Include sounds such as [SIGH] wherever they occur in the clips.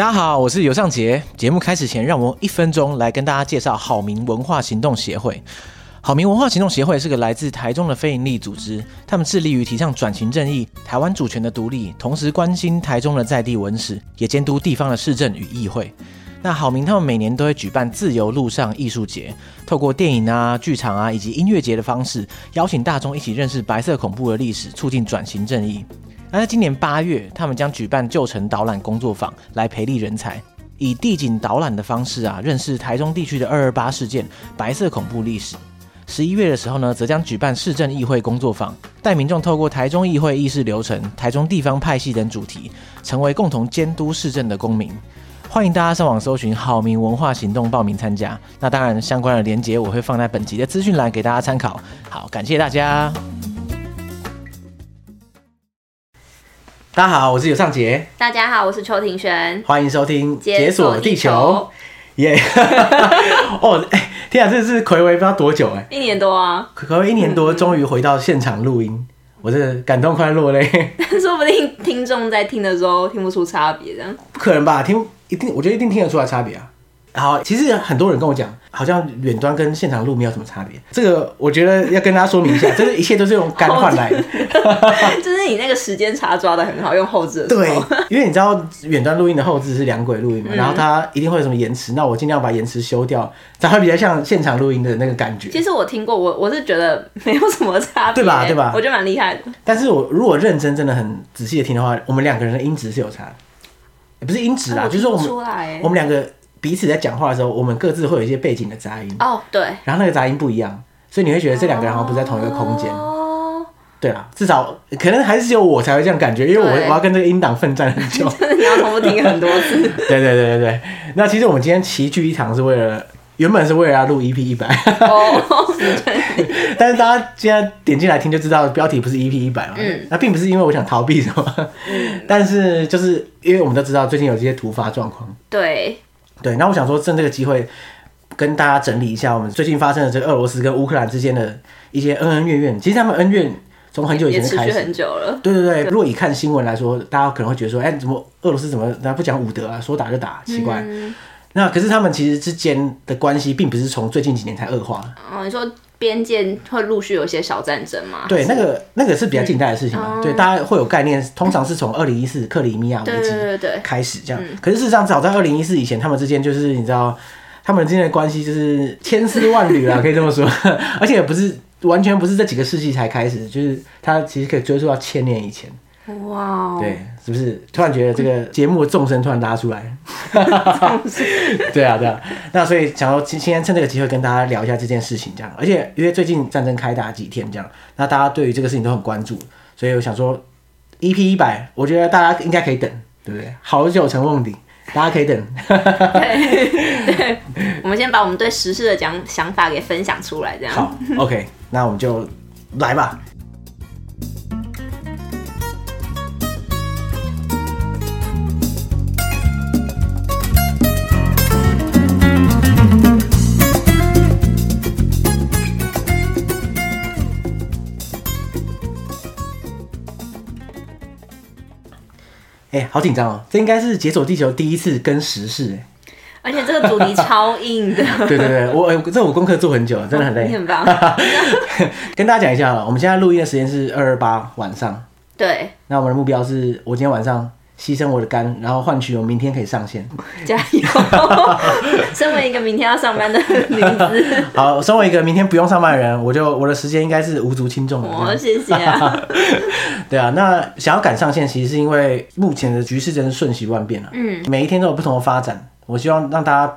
大家好，我是尤尚杰。节目开始前，让我一分钟来跟大家介绍好民文化行动协会。好民文化行动协会是个来自台中的非营利组织，他们致力于提倡转型正义、台湾主权的独立，同时关心台中的在地文史，也监督地方的市政与议会。那好民他们每年都会举办自由路上艺术节，透过电影啊、剧场啊以及音乐节的方式，邀请大众一起认识白色恐怖的历史，促进转型正义。那在今年八月，他们将举办旧城导览工作坊，来培力人才，以地景导览的方式啊，认识台中地区的二二八事件、白色恐怖历史。十一月的时候呢，则将举办市政议会工作坊，带民众透过台中议会议事流程、台中地方派系等主题，成为共同监督市政的公民。欢迎大家上网搜寻“好民文化行动”报名参加。那当然，相关的连结我会放在本集的资讯栏给大家参考。好，感谢大家。大家好，我是尤尚杰。大家好，我是邱庭璇。欢迎收听《解锁地球》。耶！[LAUGHS] 哦，哎，天啊，这是暌违不知道多久哎，一年多啊，暌违一年多，终于回到现场录音，我这感动快落泪。[LAUGHS] 说不定听众在听的时候听不出差别，这样不可能吧？听。一定，我觉得一定听得出来差别啊。好，其实很多人跟我讲，好像远端跟现场录没有什么差别。这个我觉得要跟大家说明一下，就是一切都是用肝换来的。[LAUGHS] 就是你那个时间差抓的很好，用后制的。对，因为你知道远端录音的后置是两轨录音嘛，嗯、然后它一定会有什么延迟，那我尽量把延迟修掉，才会比较像现场录音的那个感觉。其实我听过，我我是觉得没有什么差别，对吧？对吧？我觉得蛮厉害的。但是我如果认真真的很仔细的听的话，我们两个人的音质是有差的。也不是音质啦，就是说我们我们两个彼此在讲话的时候，我们各自会有一些背景的杂音。哦，对。然后那个杂音不一样，所以你会觉得这两个人好像不在同一个空间。哦。对啊，至少可能还是只有我才会这样感觉，因为我我要跟这个音档奋战很久。[LAUGHS] 你要重复听很多次。对对对对对。那其实我们今天齐聚一堂是为了。原本是为了要录 EP 一百，[LAUGHS] 但是大家今天点进来听就知道标题不是 EP 一百嘛。嗯，那并不是因为我想逃避什么，嗯，但是就是因为我们都知道最近有这些突发状况。对，对，那我想说趁这个机会跟大家整理一下我们最近发生的这个俄罗斯跟乌克兰之间的一些恩恩怨怨。其实他们恩怨从很久以前就开始，很久了。对对对，如果以看新闻来说，大家可能会觉得说，哎，怎么俄罗斯怎么他不讲武德啊，说打就打，奇怪。嗯那可是他们其实之间的关系并不是从最近几年才恶化。哦，你说边界会陆续有一些小战争吗？对，那个那个是比较近代的事情嘛。嗯、对，大家会有概念，通常是从二零一四克里米亚危机开始这样。可是事实上，早在二零一四以前，他们之间就是你知道，他们之间的关系就是千丝万缕啊，[LAUGHS] 可以这么说。而且也不是完全不是这几个世纪才开始，就是它其实可以追溯到千年以前。哇，wow, 对，是不是突然觉得这个节目的众生突然拉出来？[LAUGHS] 对啊，对啊。那所以想要今天趁这个机会跟大家聊一下这件事情，这样。而且因为最近战争开打几天，这样，那大家对于这个事情都很关注，所以我想说，EP 一百，我觉得大家应该可以等，对不对？好久成梦底，大家可以等。[LAUGHS] 对，对，[LAUGHS] 我们先把我们对时事的讲想法给分享出来，这样。好，OK，那我们就来吧。哎、欸，好紧张哦！这应该是解锁地球第一次跟时事哎，而且这个主题超硬的。[LAUGHS] 对对对，我这我功课做很久，真的很累。你很棒。[LAUGHS] 跟大家讲一下，我们现在录音的时间是二二八晚上。对。那我们的目标是我今天晚上牺牲我的肝，然后换取我明天可以上线。加油！[LAUGHS] 身为一个明天要上班的女子。好，身为一个明天不用上班的人，我就我的时间应该是无足轻重的。哦，谢谢啊。[LAUGHS] 对啊，那想要赶上线，其实是因为目前的局势真是瞬息万变啊。嗯，每一天都有不同的发展。我希望让大家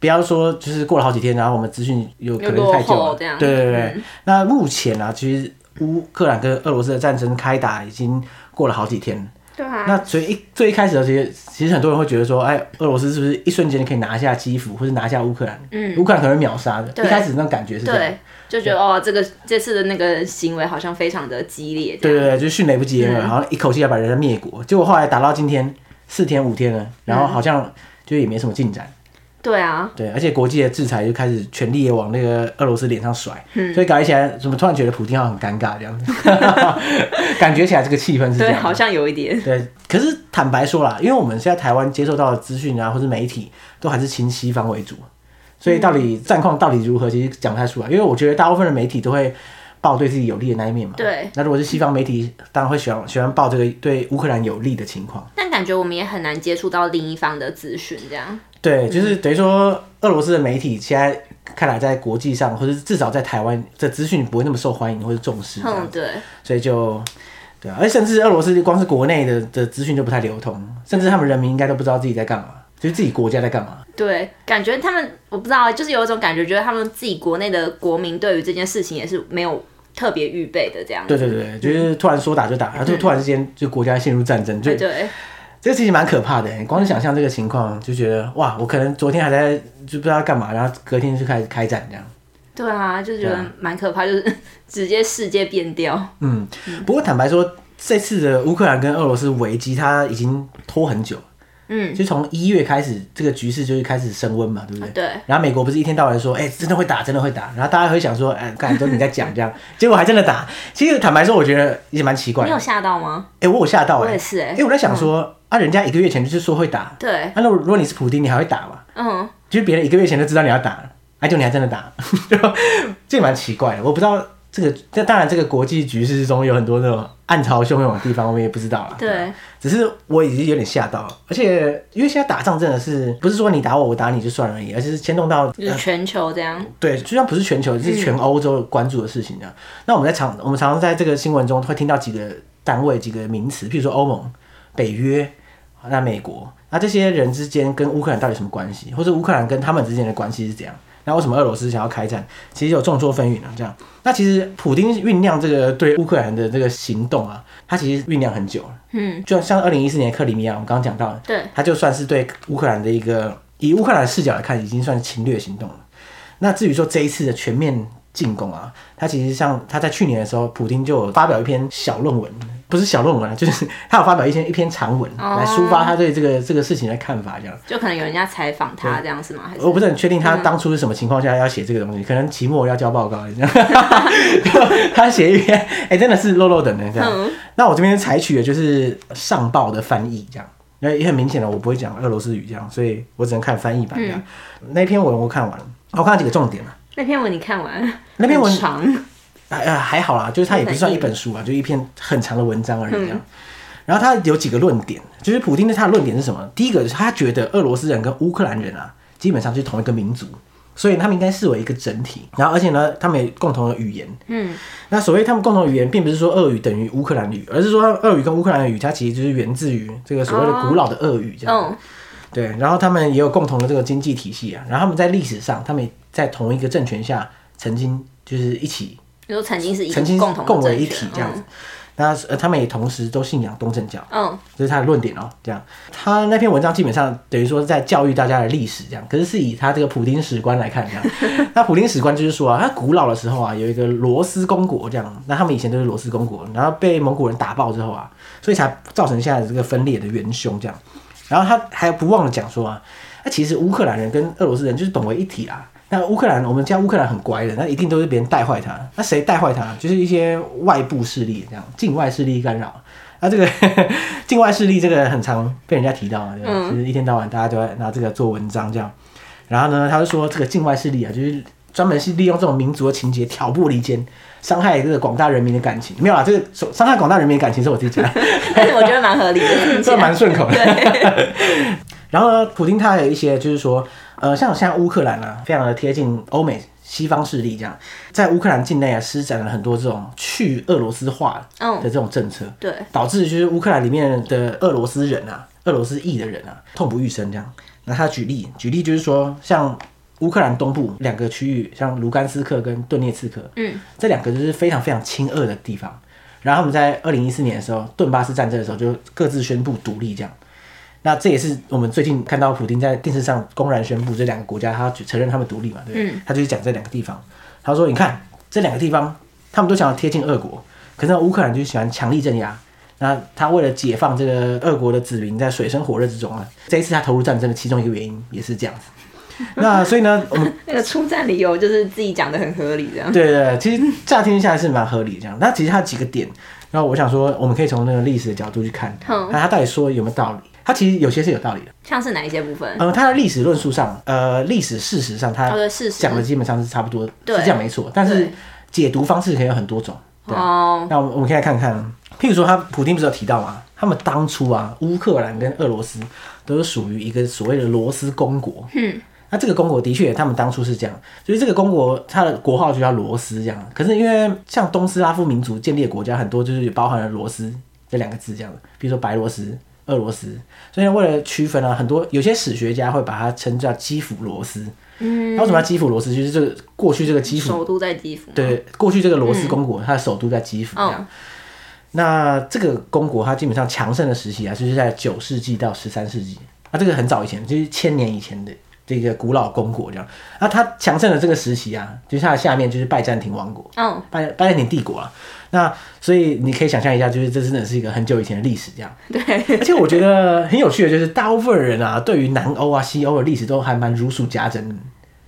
不要说，就是过了好几天，然后我们资讯有可能太久了。对对对。嗯、那目前啊，其实乌克兰跟俄罗斯的战争开打已经过了好几天。对啊。那所以一最一开始的时候，其实很多人会觉得说，哎，俄罗斯是不是一瞬间可以拿下基辅，或者拿下乌克兰？嗯。乌克兰可能秒杀的。对。一开始那种感觉是这样。对。就觉得哦，这个这次的那个行为好像非常的激烈。对对对，就是迅雷不及掩耳，好像一口气要把人家灭国。结果后来打到今天四天五天了，然后好像就也没什么进展。对啊，对，而且国际的制裁就开始全力也往那个俄罗斯脸上甩，嗯所以感觉起来怎么突然觉得普京好像很尴尬这样子，[LAUGHS] 感觉起来这个气氛是这样对，好像有一点。对，可是坦白说啦，因为我们现在台湾接受到的资讯啊，或是媒体都还是亲西方为主，所以到底战况到底如何，其实讲不太出来。因为我觉得大部分的媒体都会报对自己有利的那一面嘛。对。那如果是西方媒体，当然会喜欢喜欢报这个对乌克兰有利的情况。但感觉我们也很难接触到另一方的资讯，这样。对，就是等于说，俄罗斯的媒体现在看来在国际上，或者至少在台湾，这资讯不会那么受欢迎或者重视。嗯，对。所以就，对啊，而甚至俄罗斯光是国内的的资讯就不太流通，甚至他们人民应该都不知道自己在干嘛，就是自己国家在干嘛。对，感觉他们我不知道，就是有一种感觉，觉得他们自己国内的国民对于这件事情也是没有特别预备的这样。对对对，就是突然说打就打，然后就突然之间就国家陷入战争，就对。这个其实蛮可怕的，你光是想象这个情况，就觉得哇，我可能昨天还在就不知道干嘛，然后隔天就开始开战这样。对啊，就觉得蛮可怕，就是 [LAUGHS] 直接世界变掉。嗯，不过坦白说，这次的乌克兰跟俄罗斯危机，它已经拖很久。嗯，就从一月开始，这个局势就是开始升温嘛，对不对？对。然后美国不是一天到晚说，哎、欸，真的会打，真的会打。然后大家会想说，哎、欸，刚才都你在讲这样，结果还真的打。其实坦白说，我觉得也蛮奇怪。你有吓到吗？哎、欸，我有吓到、欸，我也是、欸，哎，因为我在想说。嗯啊，人家一个月前就是说会打，对。啊，那如果你是普丁，你还会打吗？嗯，就是别人一个月前就知道你要打，哎、啊，就你还真的打，[LAUGHS] 这蛮奇怪的。我不知道这个，这当然这个国际局势中有很多那种暗潮汹涌的地方，我们也不知道了。对，只是我已经有点吓到了，而且因为现在打仗真的是不是说你打我，我打你就算而已，而是牵动到就是全球这样。呃、对，就像不是全球，是全欧洲关注的事情这样。嗯、那我们在常我们常常在这个新闻中会听到几个单位、几个名词，譬如说欧盟、北约。那美国，那这些人之间跟乌克兰到底什么关系？或者乌克兰跟他们之间的关系是怎样？那为什么俄罗斯想要开战？其实有众说纷纭啊。这样，那其实普丁酝酿这个对乌克兰的这个行动啊，他其实酝酿很久了。嗯，就像二零一四年克里米亚，我们刚刚讲到的，对，他就算是对乌克兰的一个以乌克兰的视角来看，已经算是侵略行动了。那至于说这一次的全面进攻啊，他其实像他在去年的时候，普丁就发表一篇小论文。不是小论文，[LAUGHS] 就是他有发表一篇一篇长文来抒发他对这个这个事情的看法，这样。就可能有人家采访他这样是吗？还是我不是很确定他当初是什么情况下要写这个东西，可能期末要交报告这样。[LAUGHS] 他写一篇，哎、欸，真的是漏漏等的这样。嗯、那我这边采取的就是上报的翻译这样，那也很明显的我不会讲俄罗斯语这样，所以我只能看翻译版这样。嗯、那篇文我看完了，我看到几个重点了。那篇文你看完？那篇文长。呃，还好啦，就是它也不算一本书啊，就一篇很长的文章而已这样。然后他有几个论点，就是普丁的他的论点是什么？第一个是他觉得俄罗斯人跟乌克兰人啊，基本上是同一个民族，所以他们应该视为一个整体。然后而且呢，他们也共同的语言。嗯。那所谓他们共同语言，并不是说俄语等于乌克兰语，而是说俄语跟乌克兰语，它其实就是源自于这个所谓的古老的俄语这样。哦。对，然后他们也有共同的这个经济体系啊。然后他们在历史上，他们在同一个政权下曾经就是一起。比如曾经是一曾经共为一体这样子，嗯、那呃他们也同时都信仰东正教，嗯，这是他的论点哦、喔。这样，他那篇文章基本上等于说在教育大家的历史这样，可是是以他这个普丁史观来看这样。[LAUGHS] 那普丁史观就是说啊，他古老的时候啊，有一个罗斯公国这样，那他们以前都是罗斯公国，然后被蒙古人打爆之后啊，所以才造成现在的这个分裂的元凶这样。然后他还不忘了讲说啊，那其实乌克兰人跟俄罗斯人就是本为一体啊。那乌克兰，我们家乌克兰很乖的，那一定都是别人带坏他。那谁带坏他？就是一些外部势力，这样境外势力干扰。那这个 [LAUGHS] 境外势力，这个很常被人家提到，对吧？嗯、就是一天到晚大家都在拿这个做文章这样。然后呢，他就说这个境外势力啊，就是专门是利用这种民族的情节，挑拨离间，伤害这个广大人民的感情。没有啊，这个伤害广大人民的感情是我自己讲，但是我觉得蛮合理的，这蛮顺口的。[LAUGHS] 然后呢，普京他还有一些就是说。呃，像像乌克兰啊，非常的贴近欧美西方势力这样，在乌克兰境内啊，施展了很多这种去俄罗斯化的这种政策，哦、对，导致就是乌克兰里面的俄罗斯人啊，俄罗斯裔的人啊，痛不欲生这样。那他举例，举例就是说，像乌克兰东部两个区域，像卢甘斯克跟顿涅茨克，嗯，这两个就是非常非常亲俄的地方。然后他们在二零一四年的时候，顿巴斯战争的时候，就各自宣布独立这样。那这也是我们最近看到普丁在电视上公然宣布这两个国家，他承认他们独立嘛？对，嗯、他就是讲这两个地方。他说：“你看这两个地方，他们都想要贴近俄国，可是乌克兰就喜欢强力镇压。那他为了解放这个俄国的子民在水深火热之中啊，这一次他投入战争的其中一个原因也是这样子。那所以呢，我们那个出战理由就是自己讲的很合理，这样。对对对，其实乍听下来是蛮合理的这样。那其实它几个点，然后我想说，我们可以从那个历史的角度去看，嗯，那它到底说有没有道理？它其实有些是有道理的，像是哪一些部分？呃，它的历史论述上，呃，历史事实上，它讲的基本上是差不多，对是这样没错。但是解读方式可以有很多种。对哦，那我们我们可以来看看，譬如说，他普丁不是有提到吗？他们当初啊，乌克兰跟俄罗斯都是属于一个所谓的罗斯公国。嗯，那这个公国的确，他们当初是这样，所以这个公国它的国号就叫罗斯这样。可是因为像东斯拉夫民族建立的国家很多，就是包含了罗斯这两个字这样的。比如说白罗斯、俄罗斯，所以为了区分啊，很多有些史学家会把它称叫基辅罗斯。嗯，那为什么叫基辅罗斯？就是这个过去这个基辅首都在基辅。对，过去这个罗斯公国，嗯、它的首都在基辅这样。哦、那这个公国它基本上强盛的时期啊，就是在九世纪到十三世纪。啊，这个很早以前，就是千年以前的这个古老公国这样。那它强盛的这个时期啊，就是它的下面就是拜占庭王国。哦，拜拜占庭帝国啊。那所以你可以想象一下，就是这真的是一个很久以前的历史这样。对。[LAUGHS] 而且我觉得很有趣的就是，大部分人啊，对于南欧啊、西欧的历史都还蛮如数家珍。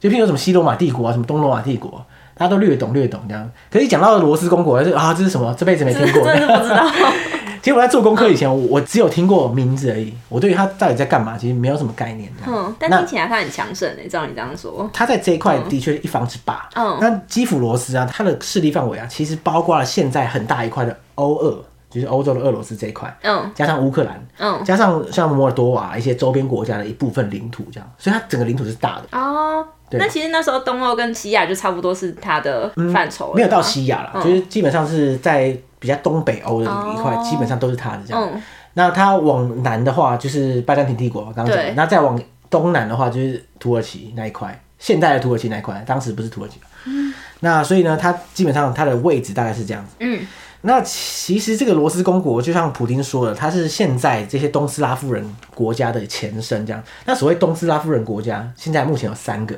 就譬如什么西罗马帝国啊，什么东罗马帝国，大家都略懂略懂这样。可是一讲到罗斯公国，就啊，这是什么？这辈子没听过，真的不知道。[LAUGHS] 其实我在做功课以前，我我只有听过名字而已，我对于他到底在干嘛，其实没有什么概念。嗯，但听起来他很强盛诶，照你这样说。他在这一块的确一方之霸。嗯。那基辅罗斯啊，它的势力范围啊，其实包括了现在很大一块的欧俄。就是欧洲的俄罗斯这一块，嗯，加上乌克兰，嗯，加上像摩尔多瓦一些周边国家的一部分领土，这样，所以它整个领土是大的哦。对那其实那时候东欧跟西亚就差不多是它的范畴，没有到西亚了，嗯、就是基本上是在比较东北欧的一块，哦、基本上都是它的这样。嗯、那它往南的话就是拜占庭帝国，刚刚讲的，那再往东南的话就是土耳其那一块，现代的土耳其那一块，当时不是土耳其。嗯，那所以呢，它基本上它的位置大概是这样子。嗯。那其实这个罗斯公国，就像普丁说的，它是现在这些东斯拉夫人国家的前身。这样，那所谓东斯拉夫人国家，现在目前有三个，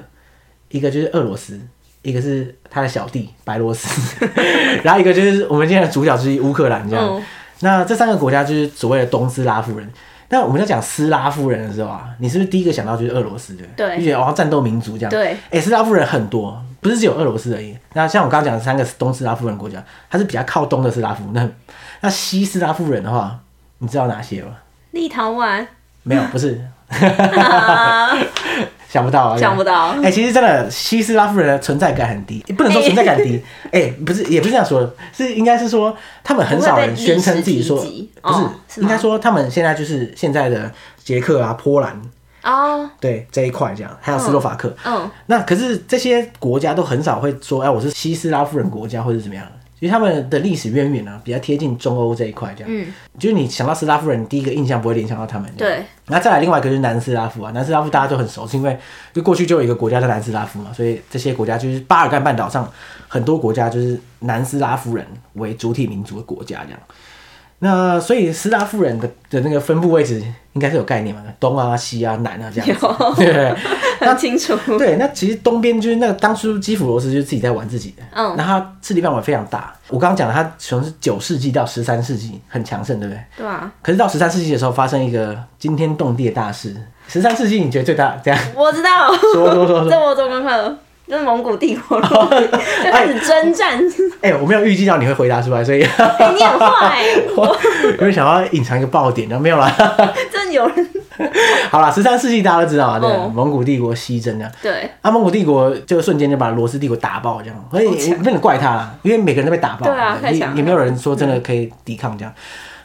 一个就是俄罗斯，一个是他的小弟白罗斯，[LAUGHS] 然后一个就是我们今天的主角之一乌克兰。这样，哦、那这三个国家就是所谓的东斯拉夫人。那我们在讲斯拉夫人的时候啊，你是不是第一个想到就是俄罗斯？对，对，就觉得哦，战斗民族这样。对，哎、欸，斯拉夫人很多。不是只有俄罗斯而已。那像我刚刚讲的三个东斯拉夫人国家，它是比较靠东的斯拉夫。那那西斯拉夫人的话，你知道哪些吗？立陶宛？没有，不是。[LAUGHS] 想不到啊！想不到。哎、欸，其实真的西斯拉夫人的存在感很低，不能说存在感低。[LAUGHS] 哎、欸，不是，也不是这样说的，是应该是说他们很少人宣称自己说，不，是，哦、是应该说他们现在就是现在的捷克啊、波兰。哦，oh, 对这一块这样，还有斯洛伐克。嗯，oh, oh. 那可是这些国家都很少会说，哎，我是西斯拉夫人国家或者怎么样。他们的历史渊源呢，比较贴近中欧这一块这样。嗯，就是你想到斯拉夫人，第一个印象不会联想到他们。对。那再来另外一个就是南斯拉夫啊，南斯拉夫大家都很熟，是因为就过去就有一个国家叫南斯拉夫嘛，所以这些国家就是巴尔干半岛上很多国家就是南斯拉夫人为主体民族的国家这样。那所以斯拉夫人的的那个分布位置应该是有概念嘛？东啊、西啊、南啊这样子，有 [LAUGHS] 对，[LAUGHS] 很清楚。对，那其实东边就是那个当初基辅罗斯就是自己在玩自己的，嗯，那它势力范围非常大。我刚刚讲了，它从是九世纪到十三世纪很强盛，对不对？对啊。可是到十三世纪的时候，发生一个惊天动地的大事。十三世纪你觉得最大这样？我知道。说说说说。这我做功课。就是蒙古帝国 [LAUGHS] 就开始征战。哎、我没有预计到你会回答出来，所以、欸、你很坏。[LAUGHS] 我因为想要隐藏一个爆点，然后没有啦。[LAUGHS] 真有人。好了，十三世纪大家都知道啊，对，哦、蒙古帝国西征这样。对。啊，蒙古帝国就瞬间就把罗斯帝国打爆，这样，所以不能怪他，因为每个人都被打爆。对啊。也没有人说真的可以抵抗这样。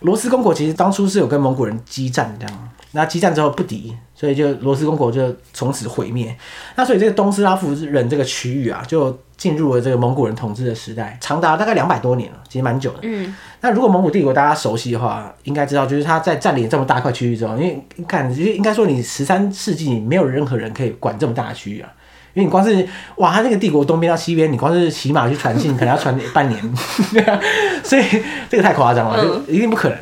罗斯公国其实当初是有跟蒙古人激战这样，那激战之后不敌。所以就罗斯公国就从此毁灭，那所以这个东斯拉夫人这个区域啊，就进入了这个蒙古人统治的时代，长达大概两百多年了，其实蛮久的。嗯，那如果蒙古帝国大家熟悉的话，应该知道，就是他在占领这么大块区域之后，因为你看，就应该说你十三世纪没有任何人可以管这么大的区域啊，因为你光是哇，他那个帝国东边到西边，你光是骑马去传信，可能要传 [LAUGHS] 半年，所以这个太夸张了，就一定不可能。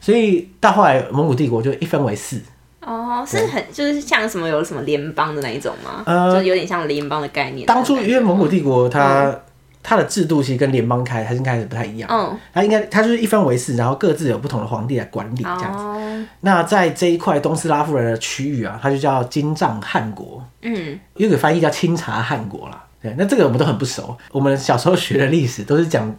所以到后来蒙古帝国就一分为四。哦，是很就是像什么有什么联邦的那一种吗？呃，就有点像联邦的概念。当初因为蒙古帝国它它的制度其实跟联邦开还是开始不太一样。嗯，它应该它就是一分为四，然后各自有不同的皇帝来管理这样子。哦、那在这一块东斯拉夫人的区域啊，它就叫金帐汗国。嗯，有个翻译叫清查汗国啦。对，那这个我们都很不熟。我们小时候学的历史都是讲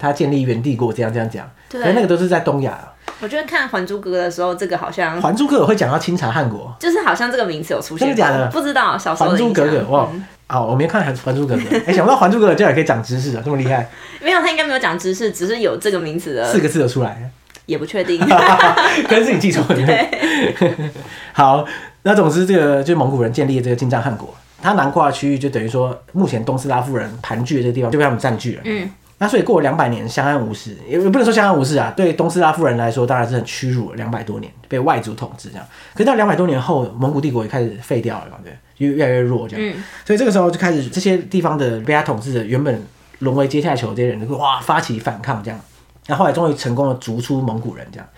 他建立元帝国这样这样讲。对，那个都是在东亚。我觉得看《还珠格格》的时候，这个好像《还珠格格》会讲到清朝汉国，就是好像这个名词有出现。真的假的？不知道。小时候《还珠格格》哇，好，我没看《还还珠格格》。[LAUGHS] 哎，想不到《还珠格格》竟然可以讲知识啊，这么厉害。没有，他应该没有讲知识，只是有这个名词的四个字的出来，也不确定，[LAUGHS] 可能是你记错了。对。[LAUGHS] 好，那总之这个就是蒙古人建立的这个金帐汗国。它南跨区域就等于说，目前东斯拉夫人盘踞的这个地方就被他们占据了。嗯，那所以过了两百年相安无事，也不能说相安无事啊。对东斯拉夫人来说，当然是很屈辱了。两百多年被外族统治这样，可是到两百多年后，蒙古帝国也开始废掉了，对，就越来越弱这样。嗯，所以这个时候就开始这些地方的被他统治的原本沦为阶下囚这些人，就哇发起反抗这样。那后来终于成功的逐出蒙古人这样。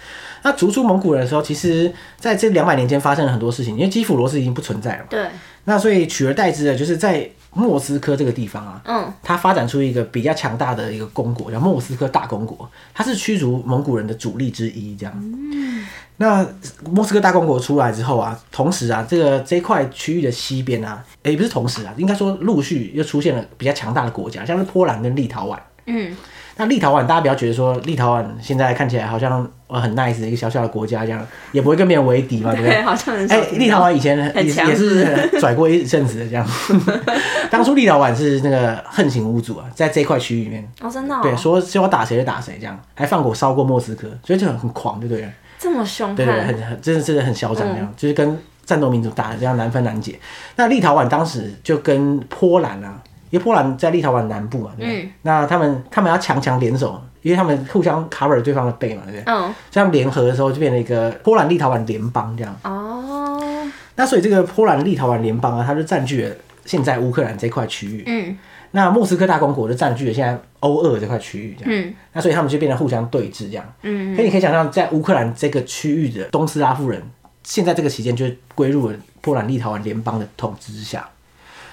那逐出蒙古人的时候，其实在这两百年间发生了很多事情，因为基辅罗斯已经不存在了嘛。对。那所以取而代之的就是在莫斯科这个地方啊，嗯，它发展出一个比较强大的一个公国，叫莫斯科大公国，它是驱逐蒙古人的主力之一，这样。嗯。那莫斯科大公国出来之后啊，同时啊，这个这块区域的西边啊，也不是同时啊，应该说陆续又出现了比较强大的国家，像是波兰跟立陶宛。嗯。那立陶宛，大家不要觉得说立陶宛现在看起来好像呃很 nice 的一个小小的国家这样，也不会跟别人为敌嘛，对不对？好像很哎、欸，立陶宛以前也也是 [LAUGHS] 拽过一阵子的这样。[LAUGHS] 当初立陶宛是那个横行无阻啊，在这块区域里面哦，真的、哦、对，说说要打谁就打谁这样，还放火烧过莫斯科，所以就很很狂，对不对？这么凶，对对，很很真的真的很嚣张这样，嗯、就是跟战斗民族打的这样难分难解。那立陶宛当时就跟波兰啊。因为波兰在立陶宛南部嘛，对不对？嗯、那他们他们要强强联手，因为他们互相 cover 对方的背嘛，对不对？嗯。这样联合的时候就变成一个波兰立陶宛联邦这样。哦。那所以这个波兰立陶宛联邦啊，它就占据了现在乌克兰这块区域。嗯。那莫斯科大公国就占据了现在欧俄这块区域这样。嗯。那所以他们就变得互相对峙这样。嗯。所以你可以想象，在乌克兰这个区域的东斯拉夫人，现在这个期间就归入了波兰立陶宛联邦的统治之下。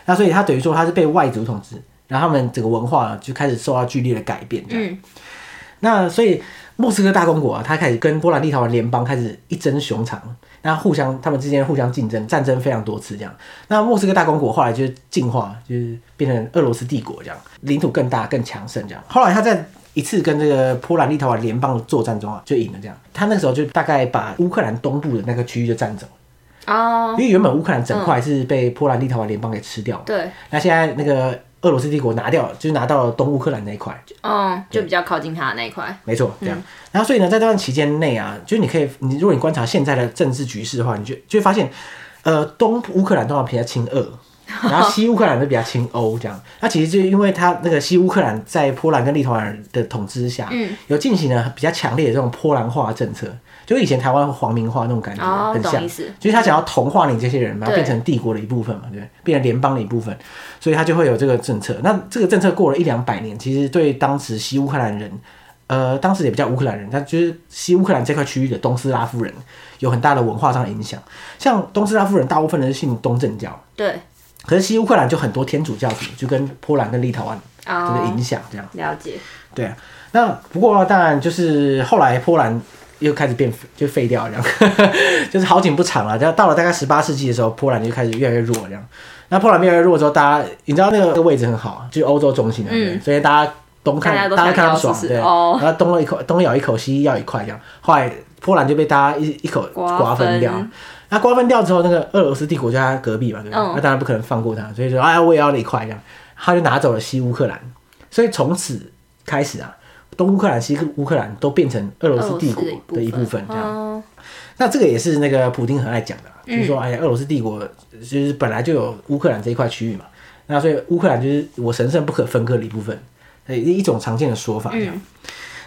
那所以他等于说他是被外族统治，然后他们整个文化就开始受到剧烈的改变。嗯，那所以莫斯科大公国啊，他开始跟波兰立陶宛联邦开始一争雄长，那互相他们之间互相竞争，战争非常多次这样。那莫斯科大公国后来就是进化，就是变成俄罗斯帝国这样，领土更大更强盛这样。后来他在一次跟这个波兰立陶宛联邦的作战中啊，就赢了这样。他那时候就大概把乌克兰东部的那个区域就占走。哦，因为原本乌克兰整块是被波兰立陶宛联邦给吃掉了，对。那现在那个俄罗斯帝国拿掉了，就是拿到了东乌克兰那一块，哦，就比较靠近它的那一块。没错，这样。然后所以呢，在这段期间内啊，就是你可以，你如果你观察现在的政治局势的话，你就就会发现，呃，东乌克兰通常比较亲俄，然后西乌克兰就比较亲欧，这样。那其实就因为它那个西乌克兰在波兰跟立陶宛的统治下，嗯，有进行了比较强烈的这种波兰化政策。就以前台湾皇民化那种感觉很像，就是他想要同化你这些人，把它变成帝国的一部分嘛，对，变成联邦的一部分，所以他就会有这个政策。那这个政策过了一两百年，其实对当时西乌克兰人，呃，当时也不叫乌克兰人，他就是西乌克兰这块区域的东斯拉夫人，有很大的文化上的影响。像东斯拉夫人，大部分人是信东正教，对。可是西乌克兰就很多天主教徒，就跟波兰跟立陶宛这个影响这样。了解。对啊，那不过当然就是后来波兰。又开始变就废掉这样，[LAUGHS] 就是好景不长了。然后到了大概十八世纪的时候，波兰就开始越来越弱这样。那波兰越来越弱之后，大家你知道那个位置很好，就是欧洲中心的，嗯、所以大家东看大家看不爽，对，哦、然后东了一口东咬一口，西咬一块这样。后来波兰就被大家一一口 [LAUGHS] 瓜分掉。那瓜分掉之后，那个俄罗斯帝国就在隔壁嘛，对吧？嗯、那当然不可能放过他，所以说哎呀，我也要那一块这样。他就拿走了西乌克兰，所以从此开始啊。东乌克兰、西乌克兰都变成俄罗斯帝国的一部分，这样。哦、那这个也是那个普丁很爱讲的，嗯、就是说，哎呀，俄罗斯帝国就是本来就有乌克兰这一块区域嘛，那所以乌克兰就是我神圣不可分割的一部分，一种常见的说法，这样。嗯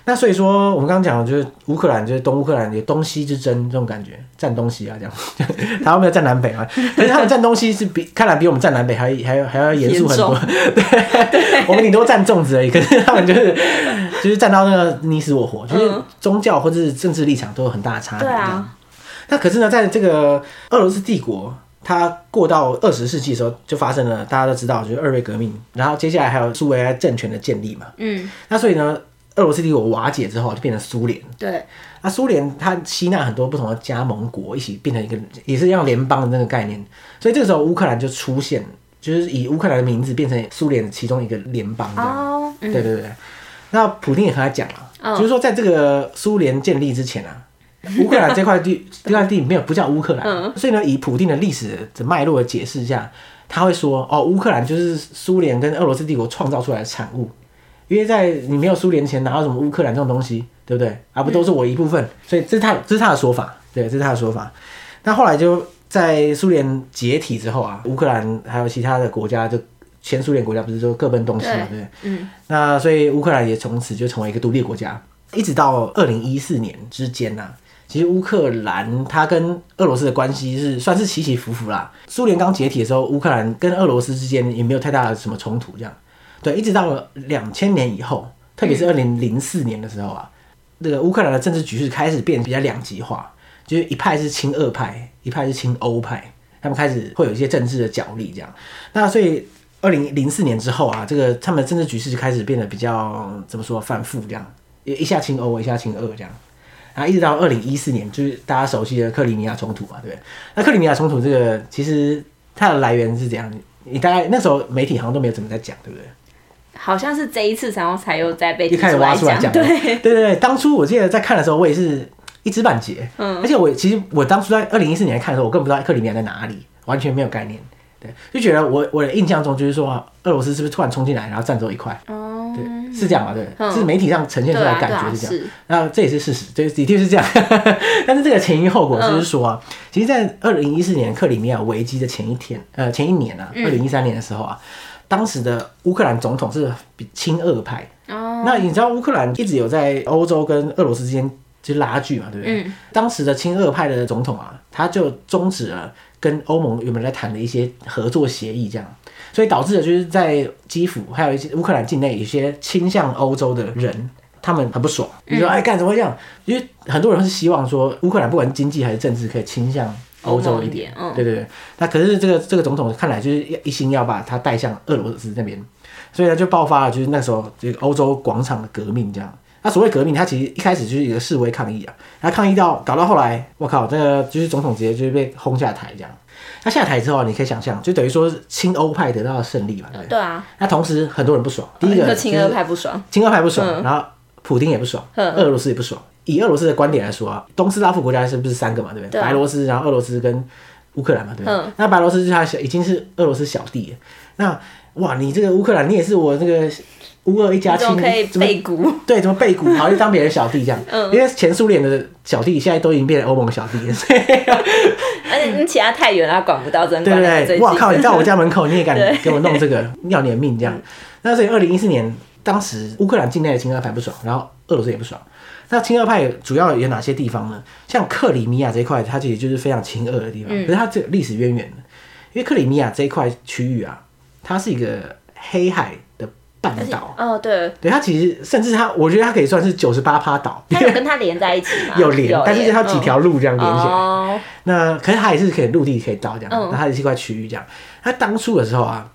那所以说，我们刚刚讲的就是乌克兰，就是东乌克兰有东西之争这种感觉，占东西啊，这样。[LAUGHS] 台湾没有占南北啊，可是他们占东西是比看来比我们占南北还还要还要严肃很多。[LAUGHS] 对，我们顶多占粽子而已，可是他们就是就是占到那个你死我活，就是宗教或者是政治立场都有很大的差别。对啊。那可是呢，在这个俄罗斯帝国它过到二十世纪的时候，就发生了大家都知道，就是二月革命，然后接下来还有苏维埃政权的建立嘛。嗯，那所以呢，俄罗斯帝国瓦解之后，就变成苏联。对。那苏联它吸纳很多不同的加盟国，一起变成一个，也是像联邦的那个概念。所以这个时候乌克兰就出现，就是以乌克兰的名字变成苏联其中一个联邦这样。哦。对对对。那普丁也和他讲了，哦、就是说在这个苏联建立之前啊。[LAUGHS] 乌克兰这块地，这块地没有不叫乌克兰，嗯、所以呢，以普丁的历史的脉络的解释下，他会说，哦，乌克兰就是苏联跟俄罗斯帝国创造出来的产物，因为在你没有苏联前，哪有什么乌克兰这种东西，对不对？而不都是我一部分，所以这是他这是他的说法，对，这是他的说法。那后来就在苏联解体之后啊，乌克兰还有其他的国家，就前苏联国家不是说各奔东西嘛，对，对，嗯，那所以乌克兰也从此就成为一个独立国家，一直到二零一四年之间呢、啊。其实乌克兰它跟俄罗斯的关系是算是起起伏伏啦。苏联刚解体的时候，乌克兰跟俄罗斯之间也没有太大的什么冲突，这样。对，一直到了两千年以后，特别是二零零四年的时候啊，那个乌克兰的政治局势开始变得比较两极化，就是一派是亲俄派，一派是亲欧派，他们开始会有一些政治的角力这样。那所以二零零四年之后啊，这个他们的政治局势就开始变得比较怎么说反复这样，一下亲欧，一下亲俄这样。然后一直到二零一四年，就是大家熟悉的克里米亚冲突嘛，对不对？那克里米亚冲突这个其实它的来源是怎样？你大概那时候媒体好像都没有怎么在讲，对不对？好像是这一次然后才又在被一开始挖出来讲。对对对对，当初我记得在看的时候，我也是一知半解。嗯，而且我其实我当初在二零一四年看的时候，我根本不知道克里米亚在哪里，完全没有概念。对，就觉得我我的印象中就是说，俄罗斯是不是突然冲进来，然后占走一块？哦，对，是这样嘛？对，嗯、是媒体上呈现出来的感觉是这样。那、啊啊、这也是事实，对，的确是这样。[LAUGHS] 但是这个前因后果就是说啊，嗯、其实，在二零一四年克里米亚危机的前一天，呃，前一年啊，二零一三年的时候啊，当时的乌克兰总统是亲俄派。哦，那你知道乌克兰一直有在欧洲跟俄罗斯之间就拉锯嘛，对不对？嗯、当时的亲俄派的总统啊，他就终止了。跟欧盟原本在谈的一些合作协议，这样，所以导致的就是在基辅还有一些乌克兰境内，有些倾向欧洲的人，他们很不爽，你说哎干什么会这样？因为很多人是希望说乌克兰不管经济还是政治可以倾向欧洲一点，嗯、对对对。那可是这个这个总统看来就是一心要把他带向俄罗斯那边，所以呢就爆发了就是那时候这个欧洲广场的革命这样。那所谓革命，他其实一开始就是一个示威抗议啊，他抗议到搞到后来，我靠，这个就是总统直接就是被轰下台这样。他下台之后，你可以想象，就等于说亲欧派得到了胜利嘛，对对？啊。那同时很多人不爽，第一个亲俄派不爽，亲俄派不爽，然后普丁也不爽，俄罗斯也不爽。以俄罗斯的观点来说啊，东斯拉夫国家是不是三个嘛，对不对？白罗斯，然后俄罗斯跟乌克兰嘛，对不对？那白罗斯是他小，已经是俄罗斯小弟。那哇，你这个乌克兰，你也是我这个。乌俄一家亲，可以背骨？[LAUGHS] 对，怎么背骨？好像当别人小弟这样。嗯，因为前苏联的小弟现在都已经变成欧盟小弟了，所以 [LAUGHS] 而且你其他太远了，他管不到，真的。对对对，哇靠！你到我家门口，你也敢 [LAUGHS] 给我弄这个，要你的命这样。那所以二零一四年，当时乌克兰境内的亲俄派不爽，然后俄罗斯也不爽。那亲俄派主要有哪些地方呢？像克里米亚这一块，它其实就是非常亲俄的地方。可是它这个历史渊源，因为克里米亚这一块区域啊，它是一个黑海的。半岛哦，对，对，它其实甚至它，我觉得它可以算是九十八趴岛。它有跟它连在一起吗？[LAUGHS] 有连，但是它几条路这样连起来。那可是它也是可以陆地可以到这样，那它也是一块区域这样。它当初的时候啊，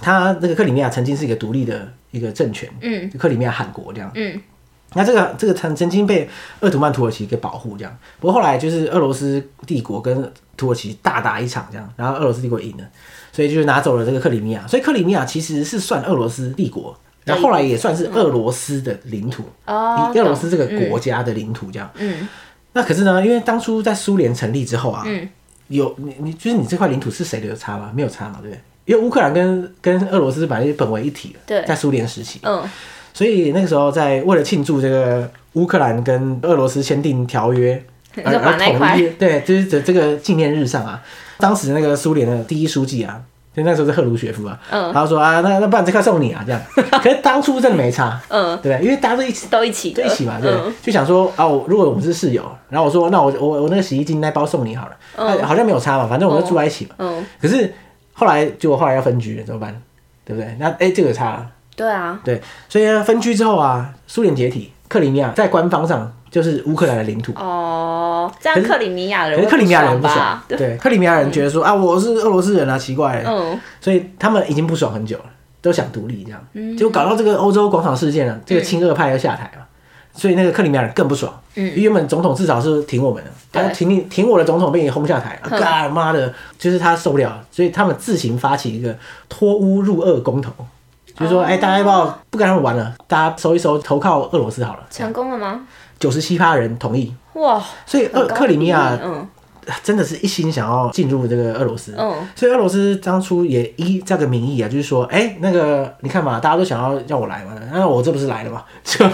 它那个克里米亚曾经是一个独立的一个政权，嗯，克里米亚汗国这样，嗯。那这个这个曾曾经被鄂图曼土耳其给保护这样，不过后来就是俄罗斯帝国跟土耳其大打一场这样，然后俄罗斯帝国赢了。所以就是拿走了这个克里米亚，所以克里米亚其实是算俄罗斯帝国，然后后来也算是俄罗斯的领土，哦，俄罗斯这个国家的领土这样。嗯，那可是呢，因为当初在苏联成立之后啊，嗯，有你你就是你这块领土是谁的有差吗？没有差嘛，对不对？因为乌克兰跟跟俄罗斯本来就本为一体了，对，在苏联时期，嗯，所以那个时候在为了庆祝这个乌克兰跟俄罗斯签订条约 [LAUGHS] 而而统一，[LAUGHS] 对，就是这这个纪念日上啊。当时那个苏联的第一书记啊，就那时候是赫鲁雪夫啊，嗯，他说啊，那那不然这块送你啊，这样。[LAUGHS] 可是当初真的没差，嗯，对，因为大家都一起都一起都一起嘛，对，就想说啊，我如果我们是室友，然后我说那我我我那个洗衣机那包送你好了，嗯，好像没有差嘛，反正我们就住在一起嘛，嗯。可是后来结果后来要分居了，怎么办？对不对？那哎，这个差了，对啊，对，所以呢分居之后啊，苏联解体，克里米亚在官方上就是乌克兰的领土。哦，这样克里米亚人可是克里米亚人不爽吧？对，克里米亚人觉得说、嗯、啊，我是俄罗斯人啊，奇怪。嗯，所以他们已经不爽很久了，都想独立这样。嗯，就搞到这个欧洲广场事件了，这个亲俄派要下台了，所以那个克里米亚人更不爽。嗯，因为原本总统至少是挺我们的，他挺你挺我的总统被你轰下台了，干妈的，就是他受不了，所以他们自行发起一个脱乌入俄公投。就是说，哎、欸，大家要不要不跟他们玩了？大家收一收，投靠俄罗斯好了。成功了吗？九十七趴人同意。哇！所以俄克里米亚，嗯，真的是一心想要进入这个俄罗斯。嗯。所以俄罗斯当初也依这个名义啊，就是说，哎、欸，那个你看嘛，大家都想要让我来嘛，那我这不是来了嘛？[LAUGHS] 就